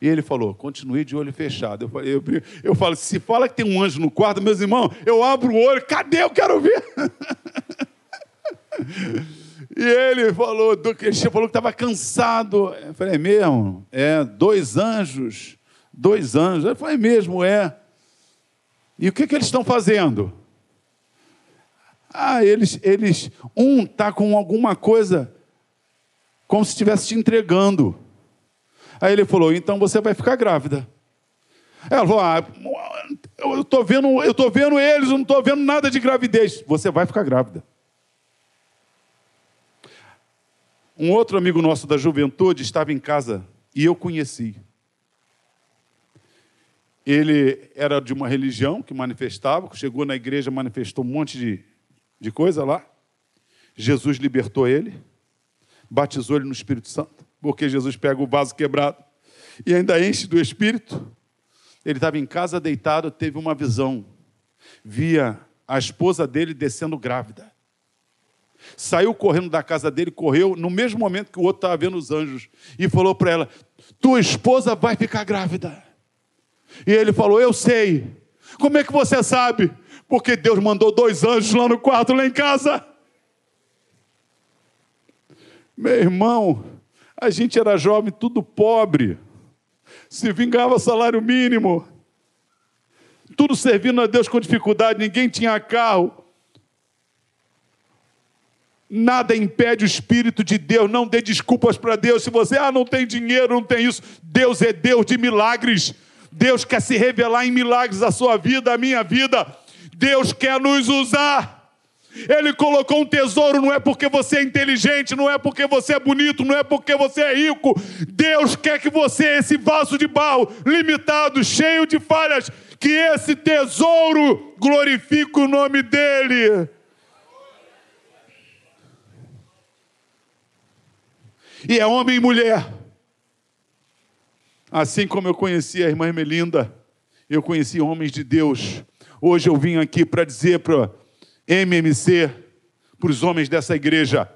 E ele falou: continue de olho fechado. Eu, falei, eu, eu falo: se fala que tem um anjo no quarto, meus irmãos, eu abro o olho, cadê? Eu quero ver. e ele falou: ele falou que estava cansado. Eu falei: é mesmo? É, dois anjos. Dois anjos. Eu falei: é mesmo, é. E o que, que eles estão fazendo? Ah, eles, eles um está com alguma coisa, como se estivesse te entregando. Aí ele falou: então você vai ficar grávida. Ela falou: ah, eu estou vendo, eu tô vendo eles, eu não estou vendo nada de gravidez. Você vai ficar grávida. Um outro amigo nosso da juventude estava em casa e eu conheci. Ele era de uma religião que manifestava, chegou na igreja, manifestou um monte de, de coisa lá. Jesus libertou ele, batizou ele no Espírito Santo, porque Jesus pega o vaso quebrado e ainda enche do Espírito. Ele estava em casa deitado, teve uma visão. Via a esposa dele descendo grávida. Saiu correndo da casa dele, correu no mesmo momento que o outro estava vendo os anjos e falou para ela: Tua esposa vai ficar grávida. E ele falou: Eu sei. Como é que você sabe? Porque Deus mandou dois anjos lá no quarto, lá em casa. Meu irmão, a gente era jovem, tudo pobre. Se vingava salário mínimo. Tudo servindo a Deus com dificuldade, ninguém tinha carro. Nada impede o Espírito de Deus, não dê desculpas para Deus. Se você, ah, não tem dinheiro, não tem isso. Deus é Deus de milagres. Deus quer se revelar em milagres a sua vida, a minha vida. Deus quer nos usar. Ele colocou um tesouro, não é porque você é inteligente, não é porque você é bonito, não é porque você é rico. Deus quer que você, esse vaso de barro, limitado, cheio de falhas, que esse tesouro glorifique o nome dEle. E é homem e mulher Assim como eu conheci a irmã Melinda, eu conheci homens de Deus. Hoje eu vim aqui para dizer para MMC, para os homens dessa igreja,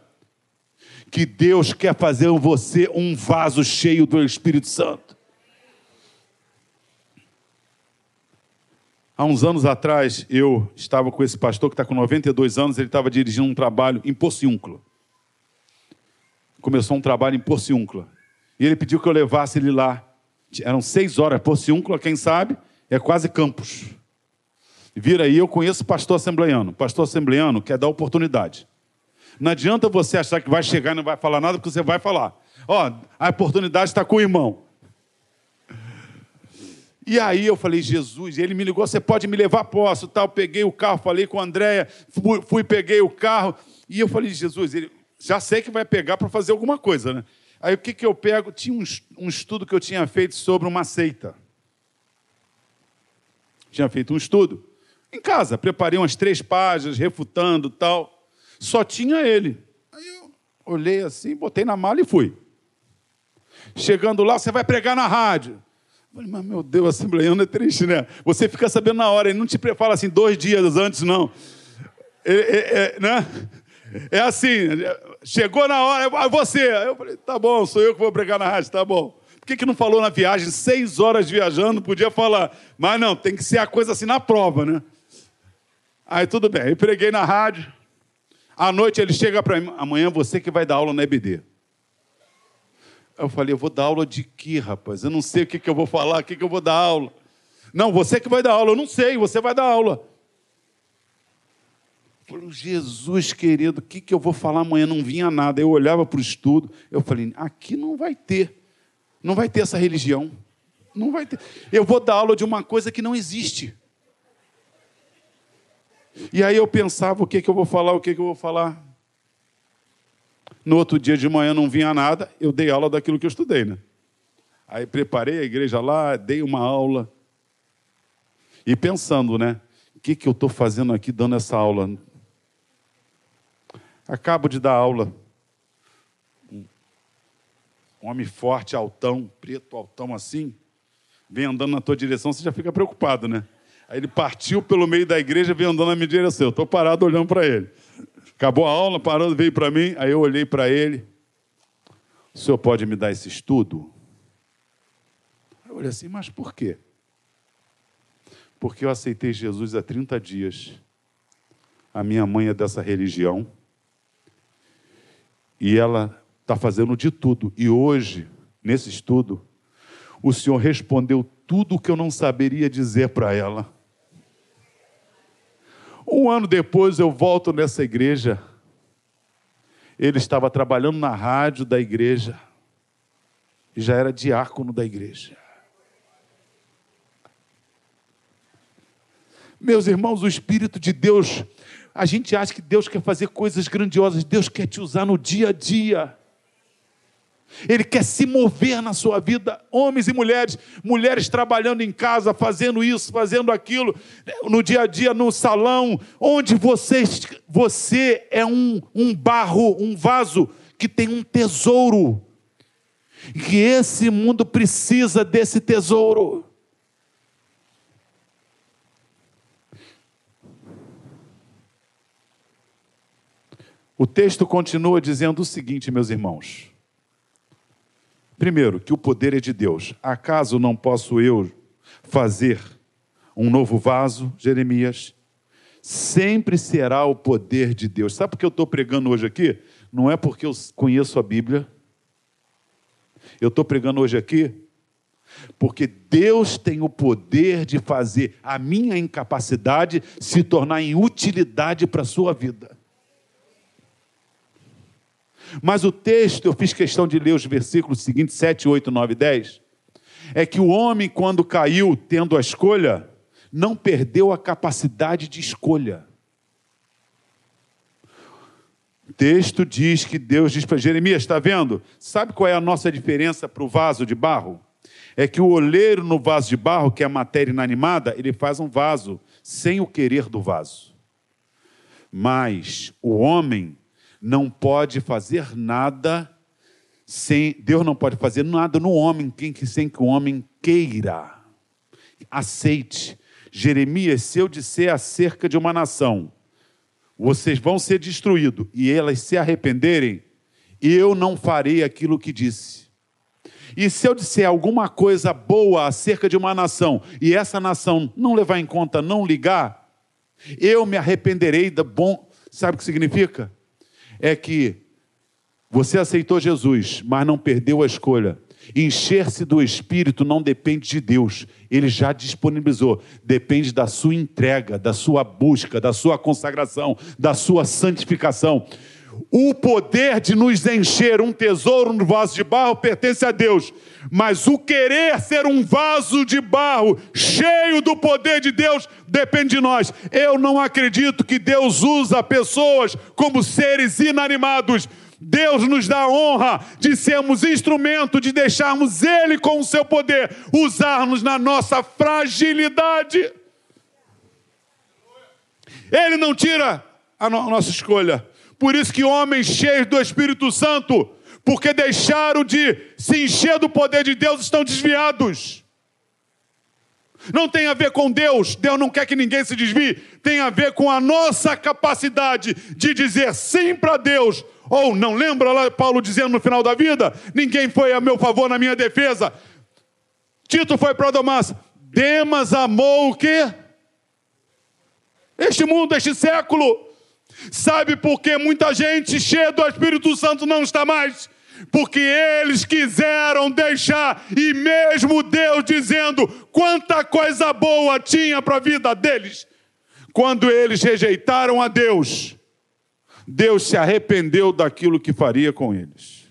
que Deus quer fazer você um vaso cheio do Espírito Santo. Há uns anos atrás, eu estava com esse pastor que está com 92 anos, ele estava dirigindo um trabalho em Pociúncula. Começou um trabalho em Pociúncula. E ele pediu que eu levasse ele lá eram seis horas, Porciúncula, quem sabe, é quase campus. Vira aí, eu conheço pastor assembleiano. Pastor assembleiano quer dar oportunidade. Não adianta você achar que vai chegar e não vai falar nada, porque você vai falar. Ó, a oportunidade está com o irmão. E aí eu falei, Jesus, e ele me ligou, você pode me levar? Posso, tal. Peguei o carro, falei com a Andréia, fui, fui, peguei o carro. E eu falei, Jesus, ele, já sei que vai pegar para fazer alguma coisa, né? Aí o que, que eu pego? Tinha um, um estudo que eu tinha feito sobre uma seita. Tinha feito um estudo. Em casa, preparei umas três páginas, refutando tal. Só tinha ele. Aí eu olhei assim, botei na mala e fui. Chegando lá, você vai pregar na rádio. falei, mas meu Deus, assembleiano é triste, né? Você fica sabendo na hora, ele não te prepara assim dois dias antes, não. É, é, é, né? é assim, chegou na hora, ah, você. Eu falei, tá bom, sou eu que vou pregar na rádio, tá bom. Por que, que não falou na viagem, seis horas viajando, podia falar. Mas não, tem que ser a coisa assim na prova, né? Aí tudo bem, eu preguei na rádio. À noite ele chega para mim, amanhã você que vai dar aula na EBD. Eu falei, eu vou dar aula de quê, rapaz? Eu não sei o que, que eu vou falar, o que, que eu vou dar aula. Não, você que vai dar aula, eu não sei, você vai dar aula. Falei, Jesus querido, o que, que eu vou falar amanhã? Não vinha nada. Eu olhava para o estudo, eu falei, aqui não vai ter. Não vai ter essa religião. Não vai ter. Eu vou dar aula de uma coisa que não existe. E aí eu pensava, o que, que eu vou falar, o que, que eu vou falar. No outro dia de manhã não vinha nada, eu dei aula daquilo que eu estudei, né? Aí preparei a igreja lá, dei uma aula. E pensando, né? O que, que eu estou fazendo aqui dando essa aula? Acabo de dar aula. Um homem forte, altão, preto, altão assim, vem andando na tua direção, você já fica preocupado, né? Aí ele partiu pelo meio da igreja, veio andando na minha direção. Eu estou parado olhando para ele. Acabou a aula, parou, veio para mim. Aí eu olhei para ele. O senhor pode me dar esse estudo? Eu olhei assim, mas por quê? Porque eu aceitei Jesus há 30 dias. A minha mãe é dessa religião. E ela está fazendo de tudo. E hoje, nesse estudo, o Senhor respondeu tudo o que eu não saberia dizer para ela. Um ano depois eu volto nessa igreja. Ele estava trabalhando na rádio da igreja e já era diácono da igreja. Meus irmãos, o Espírito de Deus, a gente acha que Deus quer fazer coisas grandiosas, Deus quer te usar no dia a dia. Ele quer se mover na sua vida, homens e mulheres, mulheres trabalhando em casa, fazendo isso, fazendo aquilo, no dia a dia, no salão, onde você, você é um, um barro, um vaso que tem um tesouro. E esse mundo precisa desse tesouro. O texto continua dizendo o seguinte, meus irmãos. Primeiro, que o poder é de Deus. Acaso não posso eu fazer um novo vaso, Jeremias? Sempre será o poder de Deus. Sabe por que eu estou pregando hoje aqui? Não é porque eu conheço a Bíblia. Eu estou pregando hoje aqui porque Deus tem o poder de fazer a minha incapacidade se tornar em utilidade para a sua vida. Mas o texto, eu fiz questão de ler os versículos seguintes, 7, 8, 9 e 10, é que o homem, quando caiu tendo a escolha, não perdeu a capacidade de escolha. O texto diz que Deus diz para Jeremias: está vendo? Sabe qual é a nossa diferença para o vaso de barro? É que o oleiro no vaso de barro, que é a matéria inanimada, ele faz um vaso sem o querer do vaso. Mas o homem não pode fazer nada sem Deus não pode fazer nada no homem sem que o homem queira. Aceite. Jeremias, se eu disser acerca de uma nação, vocês vão ser destruídos e elas se arrependerem, eu não farei aquilo que disse. E se eu disser alguma coisa boa acerca de uma nação e essa nação não levar em conta, não ligar, eu me arrependerei da bom. Sabe o que significa? É que você aceitou Jesus, mas não perdeu a escolha. Encher-se do Espírito não depende de Deus, ele já disponibilizou. Depende da sua entrega, da sua busca, da sua consagração, da sua santificação. O poder de nos encher um tesouro no vaso de barro pertence a Deus, mas o querer ser um vaso de barro cheio do poder de Deus depende de nós. Eu não acredito que Deus usa pessoas como seres inanimados. Deus nos dá a honra de sermos instrumento, de deixarmos Ele com o seu poder usar-nos na nossa fragilidade. Ele não tira a nossa escolha. Por isso que homens cheios do Espírito Santo, porque deixaram de se encher do poder de Deus, estão desviados. Não tem a ver com Deus, Deus não quer que ninguém se desvie, tem a ver com a nossa capacidade de dizer sim para Deus, ou não lembra lá Paulo dizendo no final da vida: ninguém foi a meu favor na minha defesa. Tito foi para Damas, Demas amou o quê? Este mundo, este século. Sabe por que muita gente cheia do Espírito Santo não está mais? Porque eles quiseram deixar, e mesmo Deus dizendo quanta coisa boa tinha para a vida deles, quando eles rejeitaram a Deus, Deus se arrependeu daquilo que faria com eles.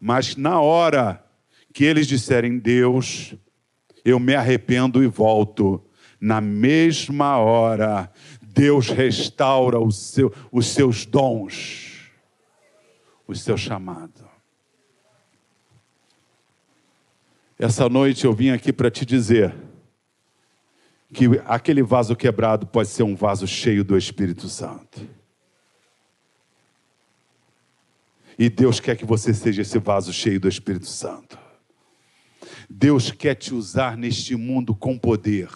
Mas na hora que eles disserem, Deus, eu me arrependo e volto, na mesma hora, Deus restaura seu, os seus dons, o seu chamado. Essa noite eu vim aqui para te dizer que aquele vaso quebrado pode ser um vaso cheio do Espírito Santo. E Deus quer que você seja esse vaso cheio do Espírito Santo. Deus quer te usar neste mundo com poder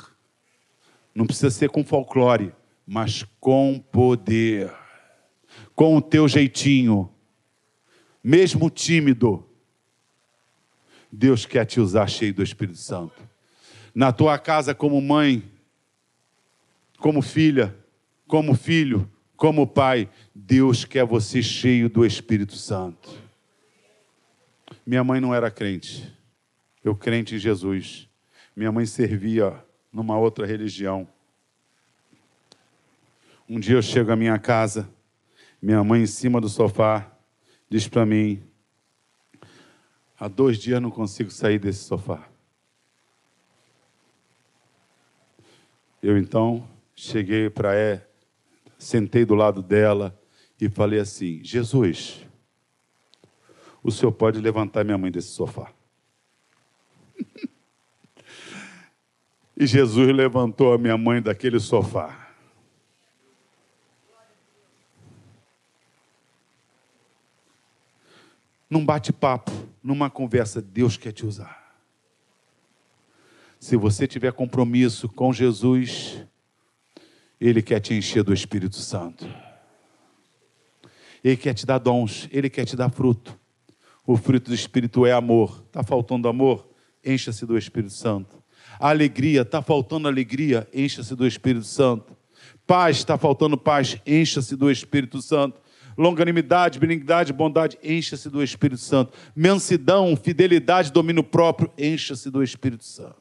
Não precisa ser com folclore, mas com poder. Com o teu jeitinho, mesmo tímido, Deus quer te usar cheio do Espírito Santo. Na tua casa, como mãe, como filha, como filho, como pai, Deus quer você cheio do Espírito Santo. Minha mãe não era crente, eu crente em Jesus. Minha mãe servia numa outra religião. Um dia eu chego à minha casa, minha mãe em cima do sofá diz para mim: há dois dias não consigo sair desse sofá. Eu então cheguei para ela, sentei do lado dela e falei assim: Jesus, o senhor pode levantar minha mãe desse sofá. e Jesus levantou a minha mãe daquele sofá. Num bate-papo, numa conversa, Deus quer te usar. Se você tiver compromisso com Jesus, Ele quer te encher do Espírito Santo. Ele quer te dar dons, Ele quer te dar fruto. O fruto do Espírito é amor. Está faltando amor? Encha-se do Espírito Santo. alegria, está faltando alegria? Encha-se do Espírito Santo. Paz, está faltando paz? Encha-se do Espírito Santo longanimidade, benignidade, bondade, encha-se do Espírito Santo. Mansidão, fidelidade, domínio próprio, encha-se do Espírito Santo.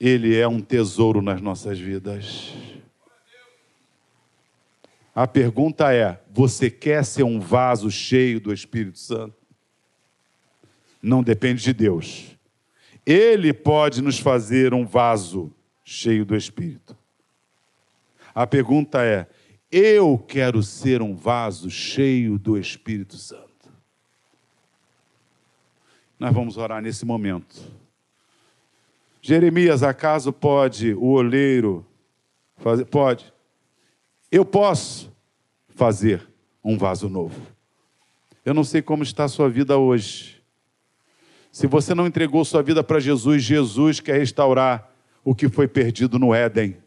Ele é um tesouro nas nossas vidas. A pergunta é: você quer ser um vaso cheio do Espírito Santo? Não depende de Deus. Ele pode nos fazer um vaso cheio do Espírito. A pergunta é: eu quero ser um vaso cheio do Espírito Santo. Nós vamos orar nesse momento. Jeremias, acaso pode o oleiro fazer? Pode. Eu posso fazer um vaso novo. Eu não sei como está a sua vida hoje. Se você não entregou sua vida para Jesus, Jesus quer restaurar o que foi perdido no Éden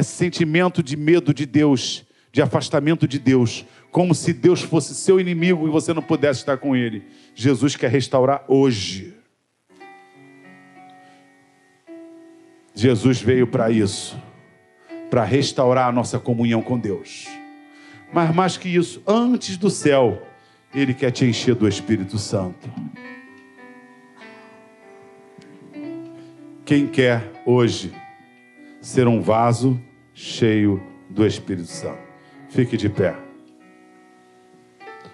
esse sentimento de medo de Deus, de afastamento de Deus, como se Deus fosse seu inimigo e você não pudesse estar com Ele. Jesus quer restaurar hoje. Jesus veio para isso, para restaurar a nossa comunhão com Deus. Mas mais que isso, antes do céu, Ele quer te encher do Espírito Santo. Quem quer hoje ser um vaso cheio do Espírito Santo. Fique de pé.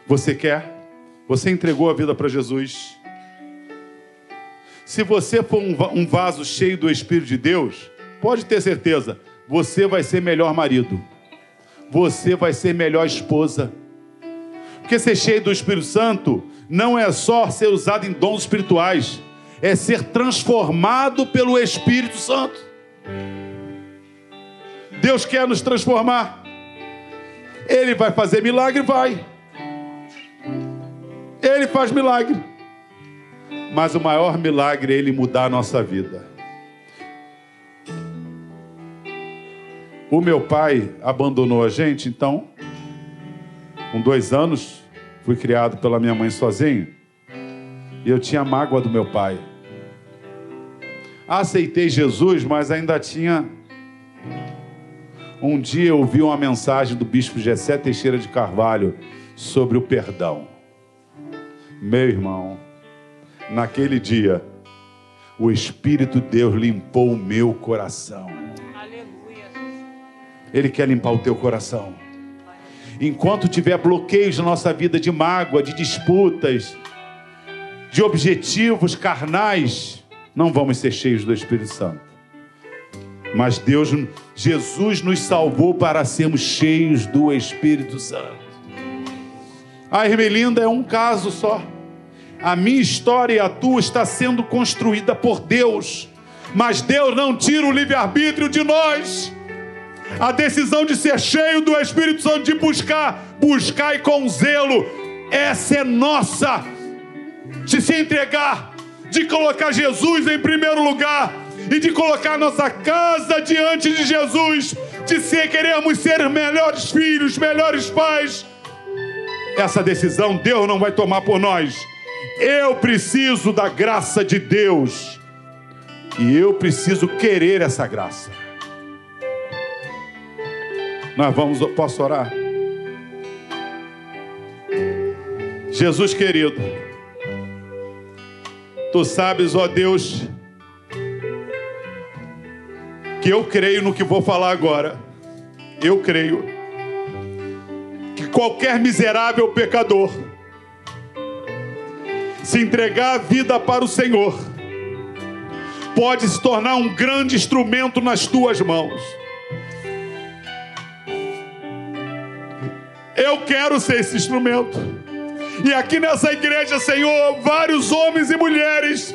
Você quer? Você entregou a vida para Jesus? Se você for um vaso cheio do Espírito de Deus, pode ter certeza, você vai ser melhor marido, você vai ser melhor esposa. Porque ser cheio do Espírito Santo não é só ser usado em dons espirituais, é ser transformado pelo Espírito Santo. Deus quer nos transformar. Ele vai fazer milagre? Vai. Ele faz milagre. Mas o maior milagre é Ele mudar a nossa vida. O meu pai abandonou a gente, então, com dois anos, fui criado pela minha mãe sozinho. E eu tinha mágoa do meu pai. Aceitei Jesus, mas ainda tinha um dia eu ouvi uma mensagem do bispo Gessé Teixeira de Carvalho sobre o perdão. Meu irmão, naquele dia, o Espírito de Deus limpou o meu coração. Aleluia. Ele quer limpar o teu coração. Enquanto tiver bloqueios na nossa vida de mágoa, de disputas, de objetivos carnais, não vamos ser cheios do Espírito Santo. Mas Deus, Jesus nos salvou para sermos cheios do Espírito Santo. A Ermelinda é um caso só. A minha história e a tua está sendo construída por Deus. Mas Deus não tira o livre-arbítrio de nós. A decisão de ser cheio do Espírito Santo, de buscar, buscar e com zelo, essa é nossa. De se entregar, de colocar Jesus em primeiro lugar e de colocar nossa casa diante de Jesus, de ser queremos ser melhores filhos, melhores pais. Essa decisão Deus não vai tomar por nós. Eu preciso da graça de Deus. E eu preciso querer essa graça. Nós vamos, posso orar? Jesus querido, tu sabes, ó Deus, que eu creio no que vou falar agora. Eu creio que qualquer miserável pecador, se entregar a vida para o Senhor, pode se tornar um grande instrumento nas tuas mãos. Eu quero ser esse instrumento. E aqui nessa igreja, Senhor, vários homens e mulheres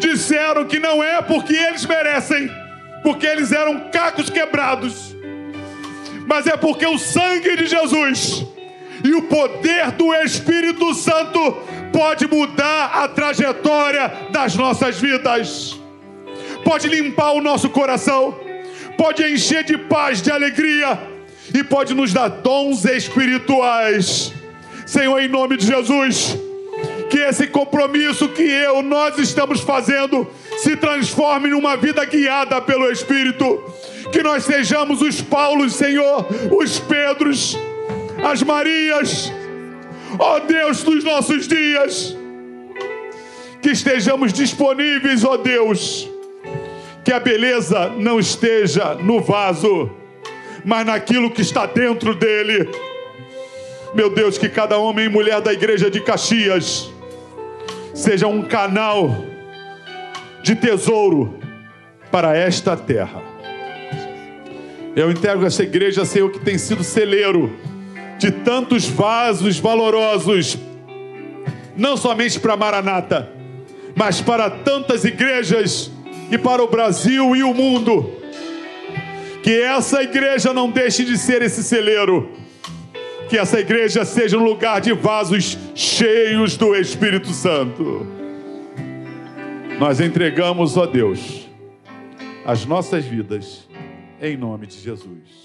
disseram que não é porque eles merecem, porque eles eram cacos quebrados, mas é porque o sangue de Jesus e o poder do Espírito Santo pode mudar a trajetória das nossas vidas, pode limpar o nosso coração, pode encher de paz, de alegria e pode nos dar dons espirituais. Senhor, em nome de Jesus, que esse compromisso que eu, nós estamos fazendo, se transforme numa vida guiada pelo Espírito. Que nós sejamos os Paulos, Senhor, os Pedros, as Marias, ó Deus dos nossos dias. Que estejamos disponíveis, ó Deus. Que a beleza não esteja no vaso, mas naquilo que está dentro dele. Meu Deus, que cada homem e mulher da igreja de Caxias seja um canal de tesouro para esta terra. Eu entrego essa igreja, Senhor, que tem sido celeiro de tantos vasos valorosos, não somente para Maranata, mas para tantas igrejas e para o Brasil e o mundo. Que essa igreja não deixe de ser esse celeiro. Que essa igreja seja um lugar de vasos cheios do Espírito Santo. Nós entregamos, ó Deus, as nossas vidas em nome de Jesus.